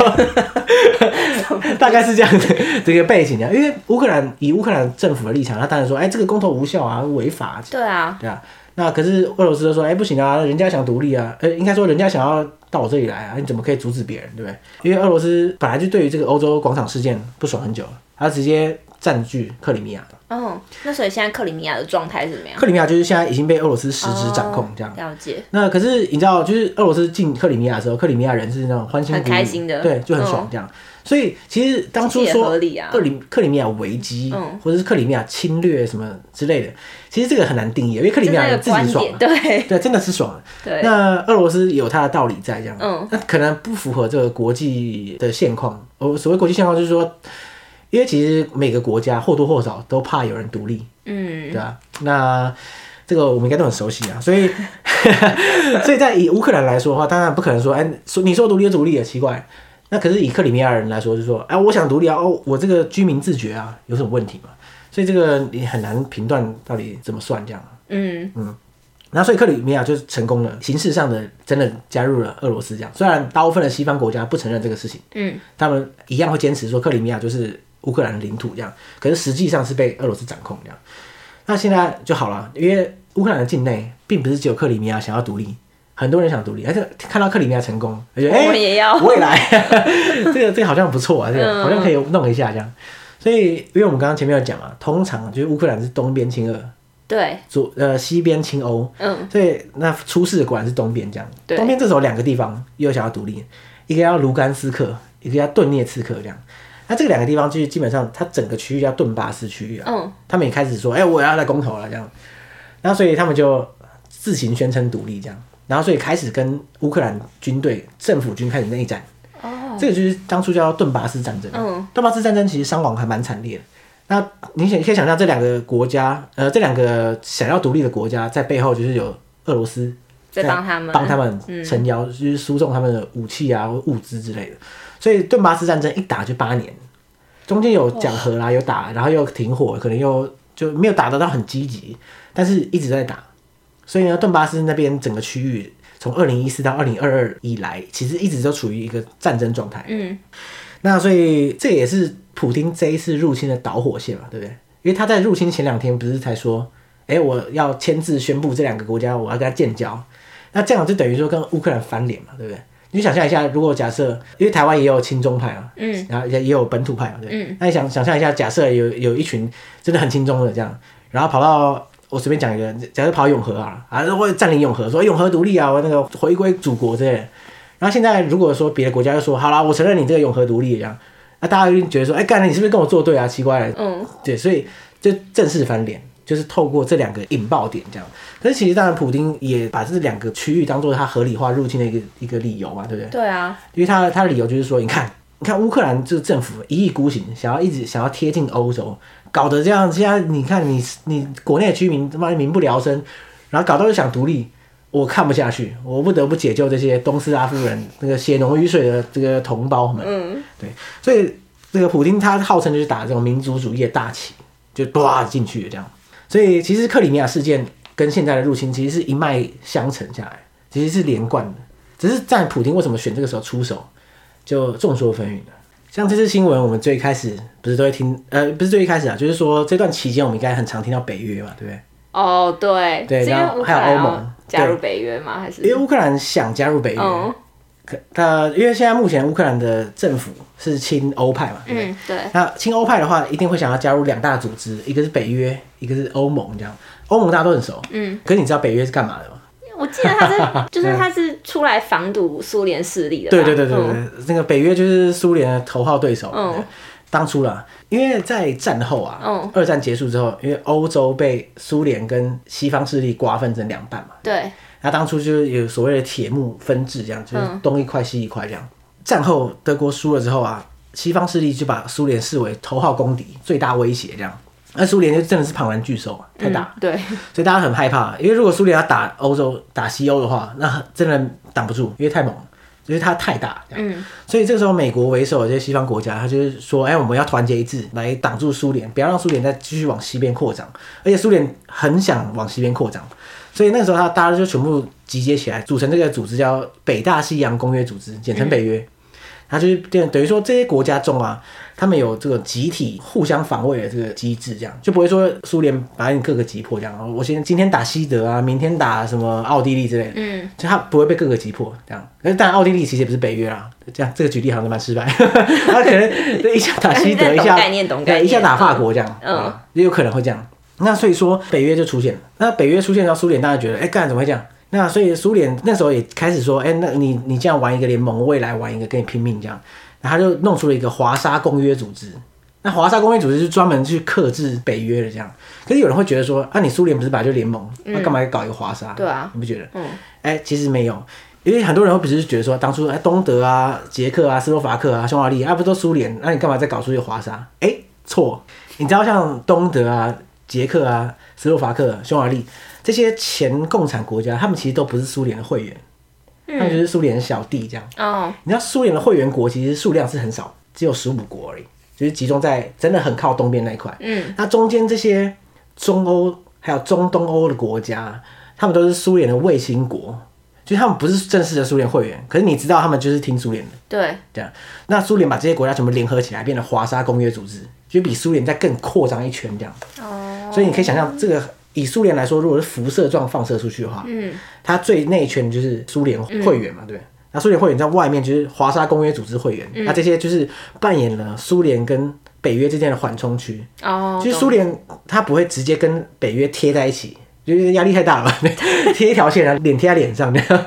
大概是这样的这个背景啊。因为乌克兰以乌克兰政府的立场，他当然说，哎、欸，这个公投无效啊，违法。对啊。对啊。那可是俄罗斯就说，哎、不行啊，人家想独立啊，呃，应该说人家想要到我这里来啊，你怎么可以阻止别人，对不对？因为俄罗斯本来就对于这个欧洲广场事件不爽很久了，他直接占据克里米亚。哦，那所以现在克里米亚的状态是怎么样？克里米亚就是现在已经被俄罗斯实质掌控，这样、哦。了解。那可是你知道，就是俄罗斯进克里米亚的时候，克里米亚人是那种欢欣鼓舞，很开心的，对，就很爽这样。嗯所以其实当初说克里克里米亚危机，或者是克里米亚侵略什么之类的，其实这个很难定义，因为克里米亚人自己爽，[LAUGHS] 对对，真的是爽。对，那俄罗斯有它的道理在这样，嗯，那可能不符合这个国际的现况。哦，所谓国际现况就是说，因为其实每个国家或多或少都怕有人独立，嗯，对啊。那这个我们应该都很熟悉啊，所以 [LAUGHS] 所以在以乌克兰来说的话，当然不可能说，哎，说你说独立就独立也奇怪。那可是以克里米亚人来说，就是说，哎，我想独立啊，哦，我这个居民自觉啊，有什么问题吗？所以这个你很难评断到底怎么算这样。嗯嗯，那所以克里米亚就是成功了，形式上的真的加入了俄罗斯这样。虽然大部分的西方国家不承认这个事情，嗯，他们一样会坚持说克里米亚就是乌克兰的领土这样，可是实际上是被俄罗斯掌控这样。那现在就好了，因为乌克兰的境内并不是只有克里米亚想要独立。很多人想独立，而且看到克里米亚成功，我觉得哎，我也要，我也来，[LAUGHS] 这个这个好像不错啊，这个好像可以弄一下这样。所以，因为我们刚刚前面有讲嘛，通常就是乌克兰是东边亲俄，对，左呃西边亲欧，嗯，所以那出事的果然是东边这样。东边这时候两个地方又想要独立，一个叫卢甘斯克，一个叫顿涅茨克这样。那这个两个地方就是基本上它整个区域叫顿巴斯区域啊，嗯，他们也开始说，哎，我要来公投了这样，然后所以他们就自行宣称独立这样。然后，所以开始跟乌克兰军队、政府军开始内战。哦，这个就是当初叫顿巴斯战争。嗯，顿巴斯战争其实伤亡还蛮惨烈的。那你想，可以想象这两个国家，呃，这两个想要独立的国家在背后就是有俄罗斯在帮他们帮他们撑腰，嗯、就是输送他们的武器啊、物资之类的。所以顿巴斯战争一打就八年，中间有讲和啦，有打，然后又停火，可能又就没有打得到很积极，但是一直在打。所以呢，顿巴斯那边整个区域，从二零一四到二零二二以来，其实一直都处于一个战争状态。嗯，那所以这也是普京这一次入侵的导火线嘛，对不对？因为他在入侵前两天不是才说，哎、欸，我要签字宣布这两个国家我要跟他建交，那这样就等于说跟乌克兰翻脸嘛，对不对？你想象一下，如果假设，因为台湾也有亲中派啊，嗯，然后也也有本土派嘛，对，嗯，那你想想象一下，假设有有一群真的很亲中的这样，然后跑到。我随便讲一个，假设跑永和啊，啊，会占领永和，说永和独立啊，我那个回归祖国之类的。然后现在如果说别的国家就说好了，我承认你这个永和独立一样，那大家就觉得说，哎，干了，你是不是跟我作对啊？奇怪了，嗯，对，所以就正式翻脸，就是透过这两个引爆点这样。可是其实当然，普丁也把这两个区域当做他合理化入侵的一个一个理由嘛，对不对？对啊，因为他他的理由就是说，你看，你看乌克兰这个政府一意孤行，想要一直想要贴近欧洲。搞得这样，现在你看你你国内的居民他妈民不聊生，然后搞到又想独立，我看不下去，我不得不解救这些东斯拉夫人那个血浓于水的这个同胞们。嗯，对，所以这个普京他号称就是打这种民族主义的大旗，就哗进去了这样。所以其实克里米亚事件跟现在的入侵其实是一脉相承下来，其实是连贯的。只是在普京为什么选这个时候出手，就众说纷纭了。像这次新闻，我们最开始不是都会听，呃，不是最一开始啊，就是说这段期间我们应该很常听到北约嘛，对不对？哦，对，对，然后还有欧盟加入北约吗？还是因为乌克兰想加入北约？嗯、可他因为现在目前乌克兰的政府是亲欧派嘛，对不对？嗯、对。那亲欧派的话，一定会想要加入两大组织，一个是北约，一个是欧盟，这样。欧盟大家都很熟，嗯。可是你知道北约是干嘛的吗？我记得他是，[LAUGHS] 就是他是出来防堵苏联势力的。对对对对对，嗯、那个北约就是苏联的头号对手。嗯。当初啦，因为在战后啊，嗯二战结束之后，因为欧洲被苏联跟西方势力瓜分成两半嘛，对，那当初就是有所谓的铁幕分治，这样就是东一块西一块这样。战后德国输了之后啊，西方势力就把苏联视为头号公敌、最大威胁这样。那苏联就真的是庞然巨兽啊，太大，嗯，对，所以大家很害怕。因为如果苏联要打欧洲、打西欧的话，那真的挡不住，因为太猛了，因为它太大。嗯，所以这个时候美国为首的这些西方国家，他就是说，哎，我们要团结一致来挡住苏联，不要让苏联再继续往西边扩张。而且苏联很想往西边扩张，所以那个时候他大家就全部集结起来，组成这个组织叫北大西洋公约组织，简称北约。嗯他就是等等于说这些国家中啊，他们有这个集体互相防卫的这个机制，这样就不会说苏联把你各个击破这样。我先今天打西德啊，明天打什么奥地利之类的，嗯，就他不会被各个击破这样。但是当然奥地利其实也不是北约啦，这样这个举例好像蛮失败。他可能一下打西德，一下对，一下打法国这样，嗯，也有可能会这样。那所以说北约就出现了。那北约出现之后，苏联当然觉得，哎，干怎么会这样？那所以苏联那时候也开始说，哎、欸，那你你这样玩一个联盟，未来玩一个跟你拼命这样，然后他就弄出了一个华沙公约组织。那华沙公约组织是专门去克制北约的这样。可是有人会觉得说，啊，你苏联不是本来就联盟，那干嘛要搞一个华沙？对啊，你不觉得？嗯，哎、欸，其实没有，因为很多人会不是觉得说，当初哎东德啊、捷克啊、斯洛伐克啊、匈牙利啊不都苏联，那你干嘛再搞出一个华沙？哎、欸，错，你知道像东德啊、捷克啊、斯洛伐克、匈牙利。这些前共产国家，他们其实都不是苏联的会员，嗯、他们就是苏联的小弟这样。哦，你知道苏联的会员国其实数量是很少，只有十五国而已，就是集中在真的很靠东边那一块。嗯，那中间这些中欧还有中东欧的国家，他们都是苏联的卫星国，就是他们不是正式的苏联会员，可是你知道他们就是听苏联的。对，这样。那苏联把这些国家全部联合起来，变成华沙公约组织，就比苏联再更扩张一圈这样。哦，所以你可以想象这个。以苏联来说，如果是辐射状放射出去的话，嗯，它最内圈就是苏联会员嘛，嗯、对。那苏联会员在外面就是华沙公约组织会员，嗯、那这些就是扮演了苏联跟北约之间的缓冲区。哦，其实苏联它不会直接跟北约贴在一起，就是压力太大了吧？[LAUGHS] 贴一条线，然后脸贴在脸上，这样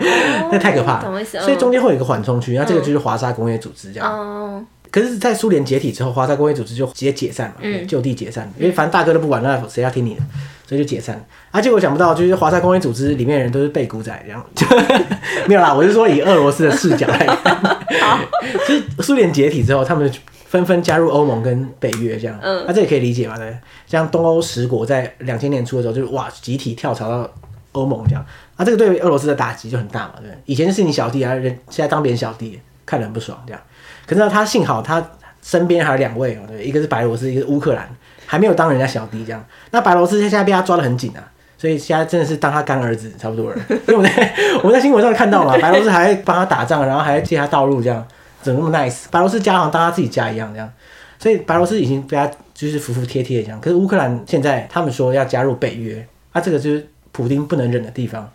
那太可怕了。所以中间会有一个缓冲区，那这个就是华沙公约组织这样。哦。可是，在苏联解体之后，华沙公约组织就直接解散嘛，嗯、就地解散，因为反正大哥都不管，那谁要听你的，所以就解散。啊，结果想不到，就是华沙公约组织里面的人都是背骨仔，这样 [LAUGHS] 没有啦。我是说，以俄罗斯的视角来看，好就是苏联解体之后，他们纷纷加入欧盟跟北约，这样，嗯，那、啊、这也可以理解嘛，对。像东欧十国在两千年初的时候，就是哇，集体跳槽到欧盟这样，啊，这个对俄罗斯的打击就很大嘛，对。以前是你小弟啊，人现在当别人小弟，看得很不爽，这样。可是呢他幸好他身边还有两位哦，对，一个是白罗斯，一个是乌克兰，还没有当人家小弟这样。那白罗斯现在被他抓得很紧啊，所以现在真的是当他干儿子差不多了。因为我在 [LAUGHS] 我们在新闻上看到嘛，白罗斯还帮他打仗，然后还借他道路这样，怎么那么 nice？白罗斯家好像当他自己家一样这样，所以白罗斯已经被他就是服服帖帖这样。可是乌克兰现在他们说要加入北约，啊，这个就是普丁不能忍的地方，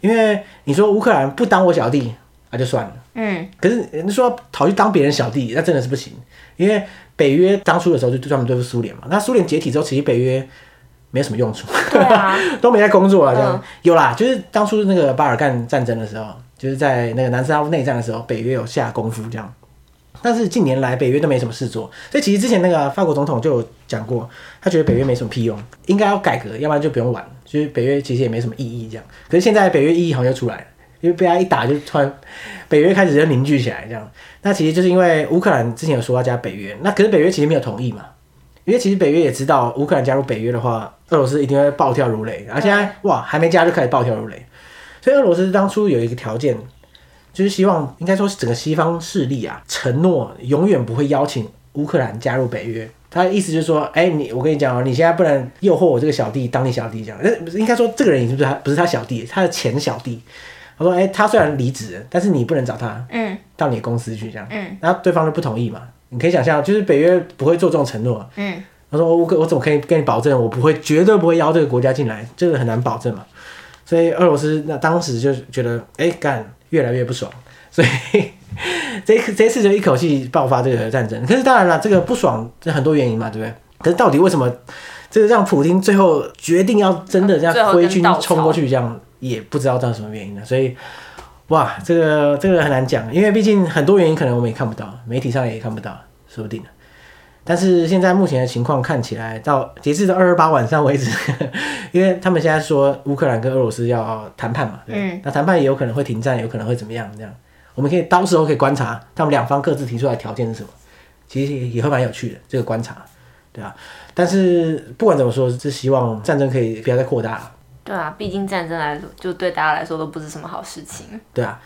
因为你说乌克兰不当我小弟。那、啊、就算了，嗯，可是你说跑去当别人小弟，那真的是不行，因为北约当初的时候就专门对付苏联嘛，那苏联解体之后，其实北约没有什么用处，对啊，[LAUGHS] 都没在工作了，这样、嗯、有啦，就是当初那个巴尔干战争的时候，就是在那个南斯拉夫内战的时候，北约有下功夫这样，但是近年来北约都没什么事做，所以其实之前那个法国总统就有讲过，他觉得北约没什么屁用，应该要改革，要不然就不用玩，就是北约其实也没什么意义这样，可是现在北约意义好像又出来了。因为被他一打，就突然北约开始就凝聚起来，这样。那其实就是因为乌克兰之前有说要加北约，那可是北约其实没有同意嘛。因为其实北约也知道乌克兰加入北约的话，俄罗斯一定会暴跳如雷。而现在哇，还没加就开始暴跳如雷。所以俄罗斯当初有一个条件，就是希望应该说整个西方势力啊，承诺永远不会邀请乌克兰加入北约。他的意思就是说，哎，你我跟你讲哦，你现在不能诱惑我这个小弟当你小弟这样。那应该说这个人已经不是他，不是他小弟，他的前小弟。他说：“哎、欸，他虽然离职，但是你不能找他，嗯，到你的公司去这样，嗯，然后对方就不同意嘛。你可以想象，就是北约不会做这种承诺，嗯。他说：我我怎么可以跟你保证，我不会，绝对不会邀这个国家进来，这个很难保证嘛。所以俄罗斯那当时就觉得，哎、欸，干越来越不爽，所以 [LAUGHS] 这这次就一口气爆发这个战争。可是当然了，这个不爽这很多原因嘛，对不对？可是到底为什么这个让普京最后决定要真的这样挥军冲过去这样？”也不知道到什么原因了，所以，哇，这个这个很难讲，因为毕竟很多原因可能我们也看不到，媒体上也看不到，说不定的。但是现在目前的情况看起来，到截至到二二八晚上为止，[LAUGHS] 因为他们现在说乌克兰跟俄罗斯要谈判嘛，嗯，那谈判也有可能会停战，有可能会怎么样？这样，我们可以到时候可以观察他们两方各自提出来的条件是什么，其实也会蛮有趣的这个观察，对啊。但是不管怎么说，是希望战争可以不要再扩大了。对啊，毕竟战争来说，就对大家来说都不是什么好事情。对啊，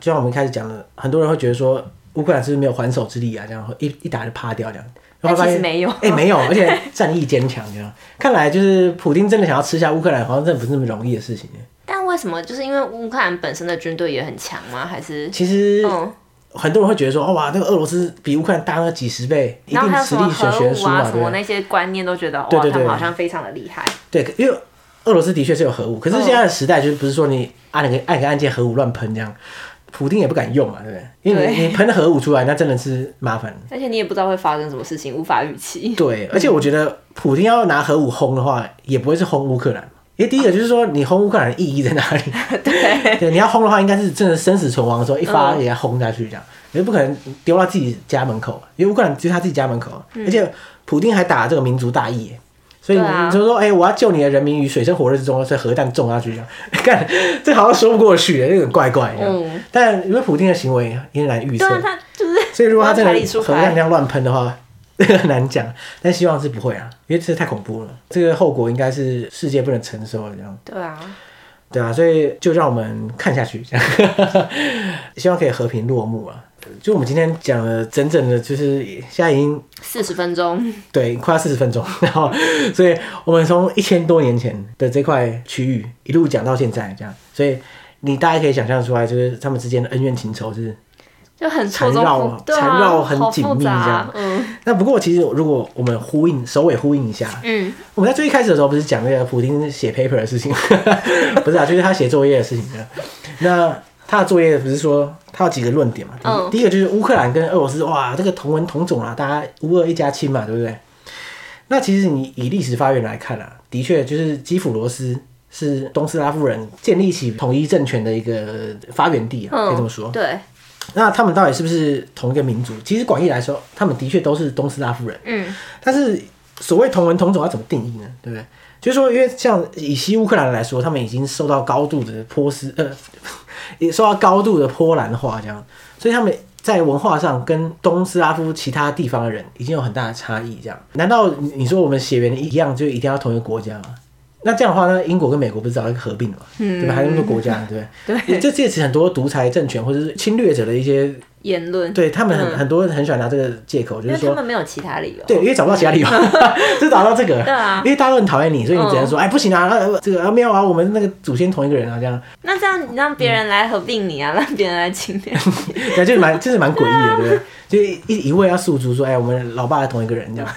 就像我们一开始讲的，很多人会觉得说乌克兰是不是没有还手之力啊？这样一一打就趴掉这样。但其实没有，哎、欸，没有，而且战役坚强这样。看来就是普丁真的想要吃下乌克兰，好像真的不是那么容易的事情。但为什么？就是因为乌克兰本身的军队也很强吗？还是其实，嗯，很多人会觉得说，哦哇，那个俄罗斯比乌克兰大了几十倍，一定实力悬殊嘛，什么那些观念都觉得，哇，他们好像非常的厉害。对，因为俄罗斯的确是有核武，可是现在的时代就是不是说你按个按个按键核武乱喷这样。普丁也不敢用嘛，对不对？因为你喷核武出来，那真的是麻烦。而且你也不知道会发生什么事情，无法预期。对，而且我觉得普丁要拿核武轰的话，也不会是轰乌克兰。因为第一个就是说，你轰乌克兰的意义在哪里？[LAUGHS] 对，对，你要轰的话，应该是真的生死存亡的时候，一发也要轰下去，这样，你就不可能丢到自己家门口，因为乌克兰就是他自己家门口，而且普丁还打这个民族大义。所以你就说，哎、欸，我要救你的人民于水深火热之中，所以核弹种下去这样，[LAUGHS] 看这好像说不过去，有点怪怪的。嗯。但因为普丁的行为也难预测，他就是。所以如果 [LAUGHS] 他真的核弹这样乱喷的话，[LAUGHS] 这个难讲。但希望是不会啊，因为这太恐怖了，这个后果应该是世界不能承受的这样。对啊。对啊，所以就让我们看下去，这样，希望可以和平落幕啊。就我们今天讲了整整的，就是现在已经四十分钟，对，快要四十分钟。[LAUGHS] 然后，所以我们从一千多年前的这块区域一路讲到现在，这样，所以你大家可以想象出来，就是他们之间的恩怨情仇是就很缠绕、缠绕很紧密这样。嗯。那不过其实如果我们呼应首尾呼应一下，嗯，我们在最一开始的时候不是讲那个普丁写 paper 的事情，[LAUGHS] 不是啊，就是他写作业的事情。那他的作业不是说。他有几个论点嘛？第一，第一个就是乌克兰跟俄罗斯，哇，这个同文同种啊，大家乌俄一家亲嘛，对不对？那其实你以历史发源来看啊，的确就是基辅罗斯是东斯拉夫人建立起统一政权的一个发源地啊，可以这么说。对。那他们到底是不是同一个民族？其实广义来说，他们的确都是东斯拉夫人。嗯。但是所谓同文同种要怎么定义呢？对不对？就是说，因为像以西乌克兰来说，他们已经受到高度的波斯呃。也受到高度的波兰化，这样，所以他们在文化上跟东斯拉夫其他地方的人已经有很大的差异。这样，难道你说我们血缘一样就一定要同一个国家吗？那这样的话，呢英国跟美国不是早就合并了吗？嗯，对吧？还有那么多国家，对不对？对，这借此很多独裁政权或者是侵略者的一些。言论对他们很、嗯、很多人很喜欢拿这个借口，就是说他们没有其他理由，对，因为找不到其他理由，[LAUGHS] 就找到这个，对啊，因为大家都很讨厌你，所以你只能说，嗯、哎，不行啊，这个啊没有啊，我们那个祖先同一个人啊，这样。那这样你让别人来合并你啊，嗯、让别人来侵略你，[LAUGHS] 对，就是蛮，就是蛮诡异的，对不对？[LAUGHS] 就一一味要诉诸说，哎，我们老爸是同一个人这样，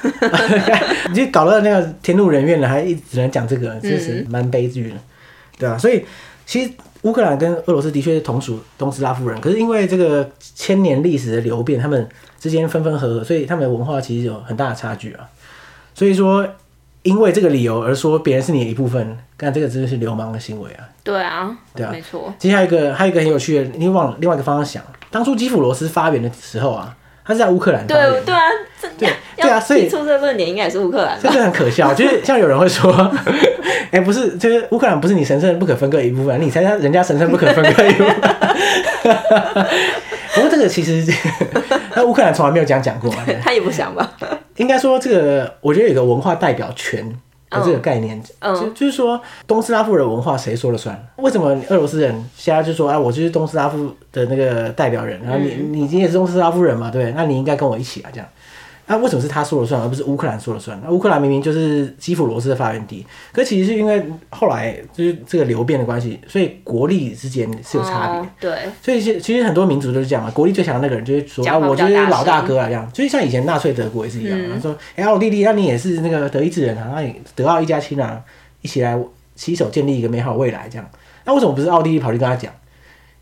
你就搞到那个天怒人怨了，还一直只能讲这个，就是蛮悲剧的，对啊，所以其实。乌克兰跟俄罗斯的确是同属东斯拉夫人，可是因为这个千年历史的流变，他们之间分分合合，所以他们的文化其实有很大的差距啊。所以说，因为这个理由而说别人是你的一部分，干这个真的是流氓的行为啊！对啊，对啊，没错。接下来一个还有一个很有趣的，你往另外一个方向想，当初基辅罗斯发源的时候啊。他是在乌克兰，对对啊，对对啊，所以出这个论点应该也是乌克兰，这是很可笑。就是像有人会说，[LAUGHS] 哎、欸，不是，就是乌克兰不是你神圣不可分割一部分，你才是人家神圣不可分割一部分。[LAUGHS] 不过这个其实，那乌克兰从来没有这样讲过，[LAUGHS] 他也不想吧？应该说，这个我觉得有一个文化代表权。这个概念，嗯，就就是说，东斯拉夫人文化谁说了算？为什么俄罗斯人现在就说，哎，我就是东斯拉夫的那个代表人，然后你你你也是东斯拉夫人嘛，对，那你应该跟我一起啊，这样。那为什么是他说了算，而不是乌克兰说了算？那乌克兰明明就是基辅罗斯的发源地，可其实是因为后来就是这个流变的关系，所以国力之间是有差别。对，所以其实很多民族都是这样嘛，国力最强的那个人就会说啊，我就是老大哥啊，这样。就是像以前纳粹德国也是一样，他说，哎，奥地利，那你也是那个德意志人啊，那你德奥一家亲啊，一起来携手建立一个美好未来，这样。那为什么不是奥地利跑去跟他讲？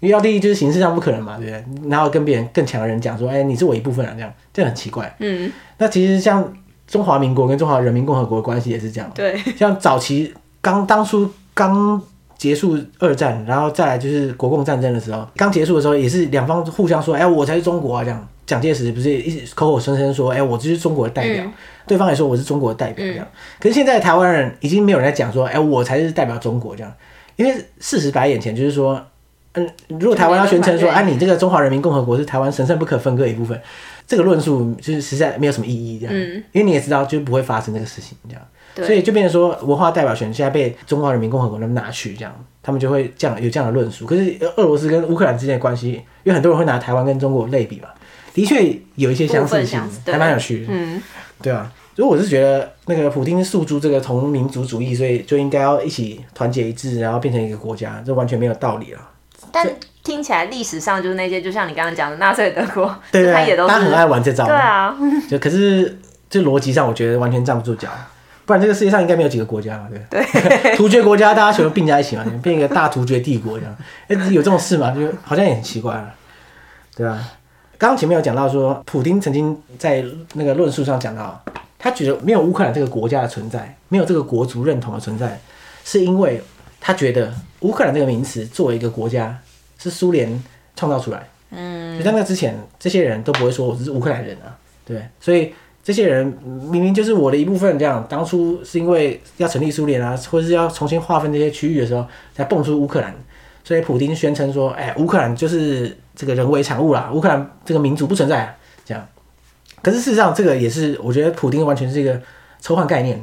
因为奥地利就是形式上不可能嘛，对不对？然后跟别人更强的人讲说，哎，你是我一部分啊，这样，这样很奇怪。嗯，那其实像中华民国跟中华人民共和国的关系也是这样。对，像早期刚当初刚结束二战，然后再来就是国共战争的时候，刚结束的时候也是两方互相说，哎，我才是中国啊，这样。蒋介石不是一直口口声声说，哎、欸，我就是中国的代表，嗯、对方也说我是中国的代表这样。嗯、可是现在台湾人已经没有人在讲说，哎、欸，我才是代表中国这样，因为事实摆在眼前，就是说，嗯，如果台湾要宣称说，哎、啊，你这个中华人民共和国是台湾神圣不可分割一部分，这个论述就是实在没有什么意义这样。嗯、因为你也知道，就不会发生这个事情这样。所以就变成说，文化代表权现在被中华人民共和国那边拿去，这样他们就会这样有这样的论述。可是俄罗斯跟乌克兰之间的关系，因为很多人会拿台湾跟中国类比嘛，的确有一些相似性，还蛮有趣的。嗯，对啊。所以我是觉得那个普京诉诸这个同民族主义，所以就应该要一起团结一致，然后变成一个国家，这完全没有道理了。但听起来历史上就是那些，就像你刚刚讲的纳粹德国，对对，他也都他很爱玩这招。对啊，[LAUGHS] 就可是这逻辑上，我觉得完全站不住脚。不然这个世界上应该没有几个国家嘛，对对？[LAUGHS] 突厥国家大家全部并在一起嘛，变一个大突厥帝国这样。哎、欸，有这种事吗？就好像也很奇怪了，对啊？刚刚前面有讲到说，普丁曾经在那个论述上讲到，他觉得没有乌克兰这个国家的存在，没有这个国族认同的存在，是因为他觉得乌克兰这个名词作为一个国家是苏联创造出来。嗯，就在那之前，这些人都不会说我是乌克兰人啊，对，所以。这些人明明就是我的一部分，这样当初是因为要成立苏联啊，或者是要重新划分这些区域的时候，才蹦出乌克兰。所以普丁宣称说：“哎，乌克兰就是这个人为产物啦，乌克兰这个民族不存在啊。”这样。可是事实上，这个也是我觉得普丁完全是一个抽换概念，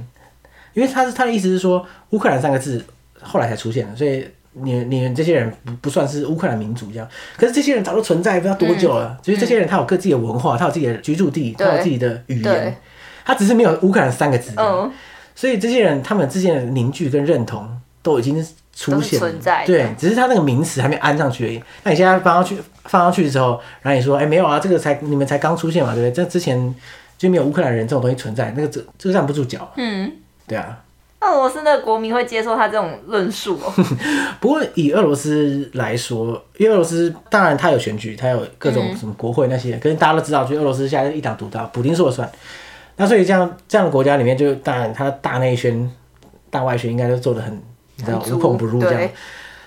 因为他是他的意思是说，乌克兰三个字后来才出现的，所以。你你们这些人不不算是乌克兰民族这样，可是这些人早就存在不知道多久了。其实、嗯、这些人他有各自己的文化，他有自己的居住地，他有自己的语言，他只是没有乌克兰三个字。嗯，所以这些人他们之间的凝聚跟认同都已经出现了，对，只是他那个名词还没安上去而已。那你现在放上去放上去的时候，然后你说哎、欸、没有啊，这个才你们才刚出现嘛，对不对？这之前就没有乌克兰人这种东西存在，那个这这个站不住脚。嗯，对啊。俄罗斯的国民会接受他这种论述哦。[LAUGHS] 不过以俄罗斯来说，因为俄罗斯当然他有选举，他有各种什么国会那些，可是大家都知道，就俄罗斯现在一党独大，普丁说了算。那所以这样这样的国家里面，就当然他大内宣、大外宣应该都做的很，你知道无孔不入这样。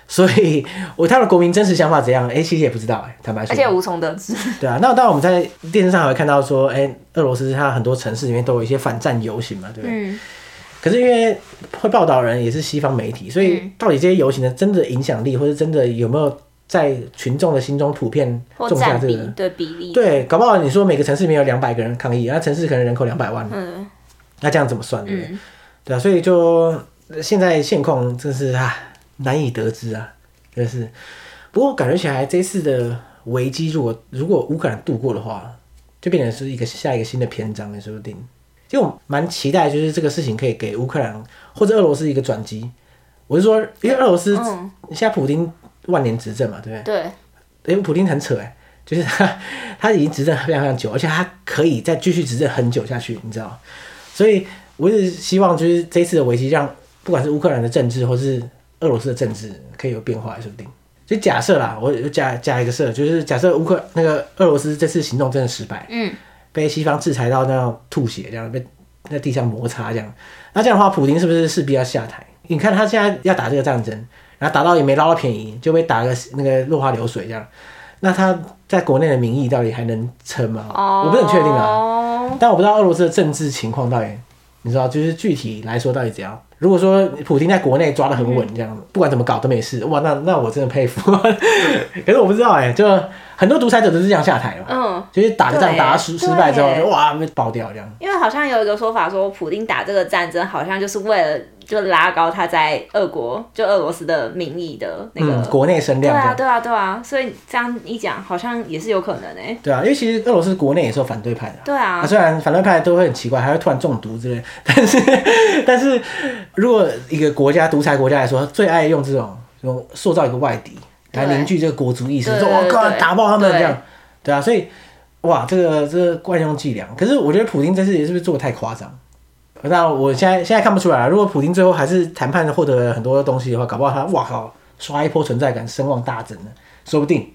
所以我他的国民真实想法怎样？哎、欸，其实也不知道哎，坦白说。而且无从得知。对啊，那当然我们在电视上还会看到说，哎、欸，俄罗斯它很多城市里面都有一些反战游行嘛，对不对？嗯可是因为会报道人也是西方媒体，所以到底这些游行的真的影响力，或者真的有没有在群众的心中普遍种下这个对比例？对，搞不好你说每个城市里面有两百个人抗议，那城市可能人口两百万，嗯，那这样怎么算？对不对？嗯、对啊，所以就现在现况真是啊难以得知啊，真是。不过感觉起来这次的危机，如果如果乌克兰度过的话，就变成是一个下一个新的篇章，也说不定。因为我蛮期待，就是这个事情可以给乌克兰或者俄罗斯一个转机。我是说，因为俄罗斯现在普京万年执政嘛，对不对？对。因为普京很扯哎，就是他 [LAUGHS] 他已经执政非常非常久，而且他可以再继续执政很久下去，你知道？所以我是希望，就是这次的危机，让不管是乌克兰的政治，或是俄罗斯的政治，可以有变化，说不定。就假设啦，我加加一个设，就是假设乌克那个俄罗斯这次行动真的失败，嗯。被西方制裁到那样吐血，这样被在地上摩擦，这样，那这样的话，普京是不是势必要下台？你看他现在要打这个战争，然后打到也没捞到便宜，就被打个那个落花流水这样，那他在国内的民意到底还能撑吗？我不是很确定啊，但我不知道俄罗斯的政治情况到底，你知道，就是具体来说到底怎样？如果说普京在国内抓的很稳，这样不管怎么搞都没事，哇，那那我真的佩服。[LAUGHS] 可是我不知道哎、欸，就。很多独裁者都是这样下台嘛，嗯，就是打个仗打失失败之后就哇被爆掉这样。因为好像有一个说法说，普京打这个战争好像就是为了就拉高他在俄国就俄罗斯的民意的那个、嗯、国内声量。对啊，对啊，对啊，所以这样一讲好像也是有可能诶、欸。对啊，因为其实俄罗斯国内也是有反对派的。对啊，啊，虽然反对派都会很奇怪，还会突然中毒之类，[LAUGHS] 但是但是如果一个国家独裁国家来说，最爱用这种用塑造一个外敌。来凝聚这个国族意识，对说我靠，打爆他们这样，对，啊，所以哇，这个这个惯用伎俩。可是我觉得普京这次也是不是做的太夸张？那我现在现在看不出来。如果普京最后还是谈判获得了很多东西的话，搞不好他哇靠，刷一波存在感，声望大增呢，说不定。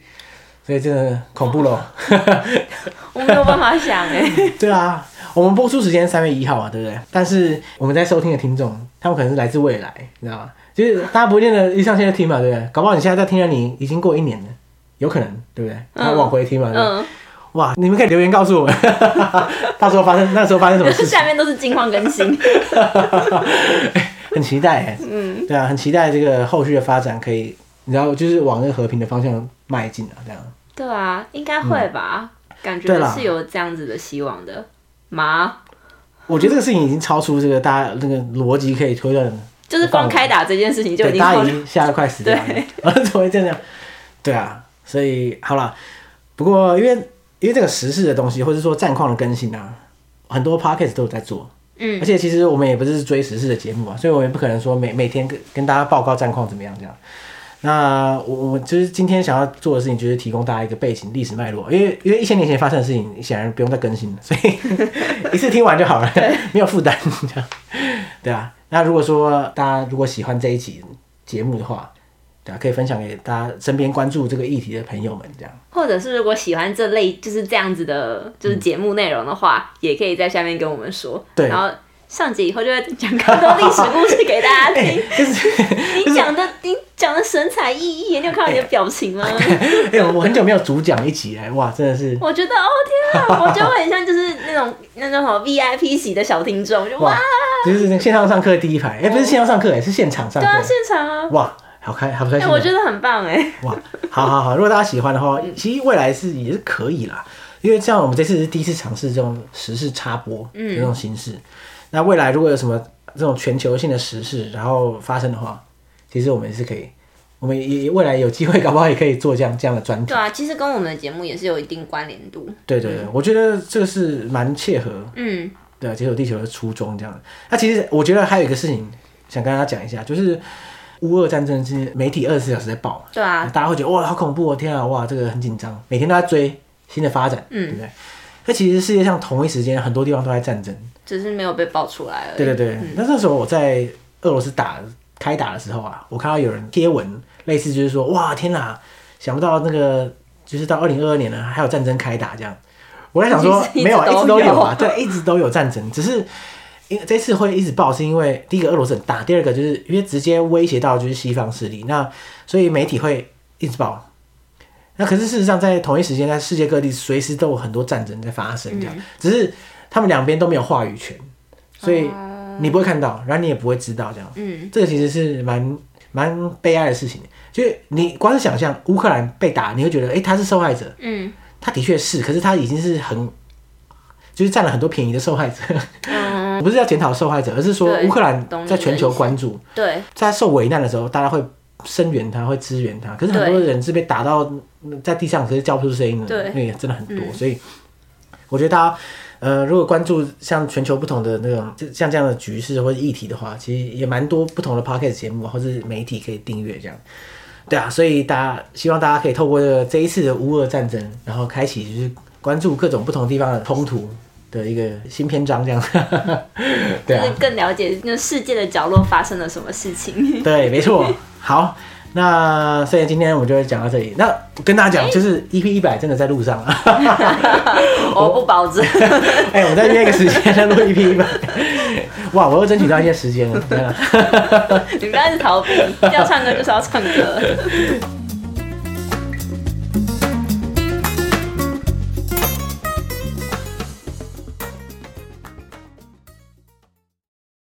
所以真的恐怖咯。[LAUGHS] 我没有办法想哎。[LAUGHS] 对啊，我们播出时间三月一号啊，对不对？但是我们在收听的听众，他们可能是来自未来，你知道吗？就是大家不见得一上线就听嘛，对不对？搞不好你现在在听的，你已经过一年了，有可能，对不对？他往回听嘛，对不对？嗯。哇，你们可以留言告诉我们，[LAUGHS] 到时候发生那时候发生什么事？[LAUGHS] 下面都是近况更新，[LAUGHS] 很期待哎。嗯，对啊，很期待这个后续的发展，可以，然后就是往那个和平的方向迈进啊，这样。对啊，应该会吧？嗯、感觉是有这样子的希望的吗？我觉得这个事情已经超出这个大家那个逻辑可以推断，就是光开打这件事情就已经大家已经吓得快死掉了，对怎么会这样？对啊，所以好了，不过因为。因为这个时事的东西，或者说战况的更新啊，很多 podcast 都有在做，嗯，而且其实我们也不是追时事的节目啊，所以我们也不可能说每每天跟跟大家报告战况怎么样这样。那我我就是今天想要做的事情，就是提供大家一个背景历史脉络，因为因为一千年前发生的事情，显然不用再更新了，所以 [LAUGHS] 一次听完就好了，[LAUGHS] 没有负担这样，对啊。那如果说大家如果喜欢这一期节目的话，可以分享给大家身边关注这个议题的朋友们，这样。或者是如果喜欢这类就是这样子的，就是节目内容的话，嗯，也可以在下面跟我们说。对。然后上集以后就会讲更多历史故事给大家听。[LAUGHS] 欸就是、你讲的，你讲的神采奕奕，你有看到你的表情吗？[LAUGHS] 哎呦，我很久没有主讲一集哎，哇，真的是。我觉得哦天啊，我觉得我很像就是那种那种什么 VIP 席的小听众，就哇，就是那线上上课第一排，哎，欸，不是线上上课，哎，是现场上课。对啊，现场啊。哇。好开，好开心！哎，我觉得很棒哎！哇，好好好，如果大家喜欢的话，其实未来是也是可以啦。因为像我们这次是第一次尝试这种时事插播的这种形式。嗯、那未来如果有什么这种全球性的时事然后发生的话，其实我们也是可以，我们也未来有机会搞不好也可以做这样这样的专题。对啊，其实跟我们的节目也是有一定关联度。对对对，我觉得这个是蛮切合。嗯，对啊，解锁地球的初衷这样。那其实我觉得还有一个事情想跟大家讲一下，就是。乌俄战争是媒体二十四小时在报，对啊，大家会觉得哇好恐怖哦，天啊，哇这个很紧张，每天都在追新的发展，嗯，对不对？那其实世界上同一时间很多地方都在战争，只是没有被爆出来而已。对对对，嗯、那那时候我在俄罗斯打开打的时候啊，我看到有人贴文，类似就是说哇天哪，想不到那个就是到二零二二年了还有战争开打这样，我在想说 [LAUGHS] 没有啊，一直都有啊，对，一直都有战争，只是。因为这次会一直爆，是因为第一个俄罗斯很大，第二个就是因为直接威胁到就是西方势力，那所以媒体会一直爆。那可是事实上，在同一时间，在世界各地随时都有很多战争在发生，这样，只是他们两边都没有话语权，所以你不会看到，然后你也不会知道这样。嗯，这个其实是蛮蛮悲哀的事情，就是你光是想象乌克兰被打，你会觉得，诶，他是受害者。嗯，他的确是，可是他已经是很，就是占了很多便宜的受害者。我不是要检讨受害者，而是说乌克兰在全球关注，对，在受危难的时候，大家会声援他，会支援他。可是很多人是被打到在地上，可是叫不出声音的，对，那也真的很多。嗯、所以我觉得大家，呃，如果关注像全球不同的那种像这样的局势或者议题的话，其实也蛮多不同的 podcast 节目或是媒体可以订阅这样。对啊，所以大家希望大家可以透过这个这一次的乌俄战争，然后开启就是关注各种不同地方的冲突。的一个新篇章，这样，[LAUGHS] 对啊，就是更了解那世界的角落发生了什么事情。[LAUGHS] 对，没错。好，那所以今天我们就会讲到这里。那跟大家讲，就是 EP 一百真的在路上了。[LAUGHS] 我不保证。哎、欸，我再约一个时间再录 EP 一百。哇，我又争取到一些时间了。你不要一直逃避，要唱歌就是要唱歌。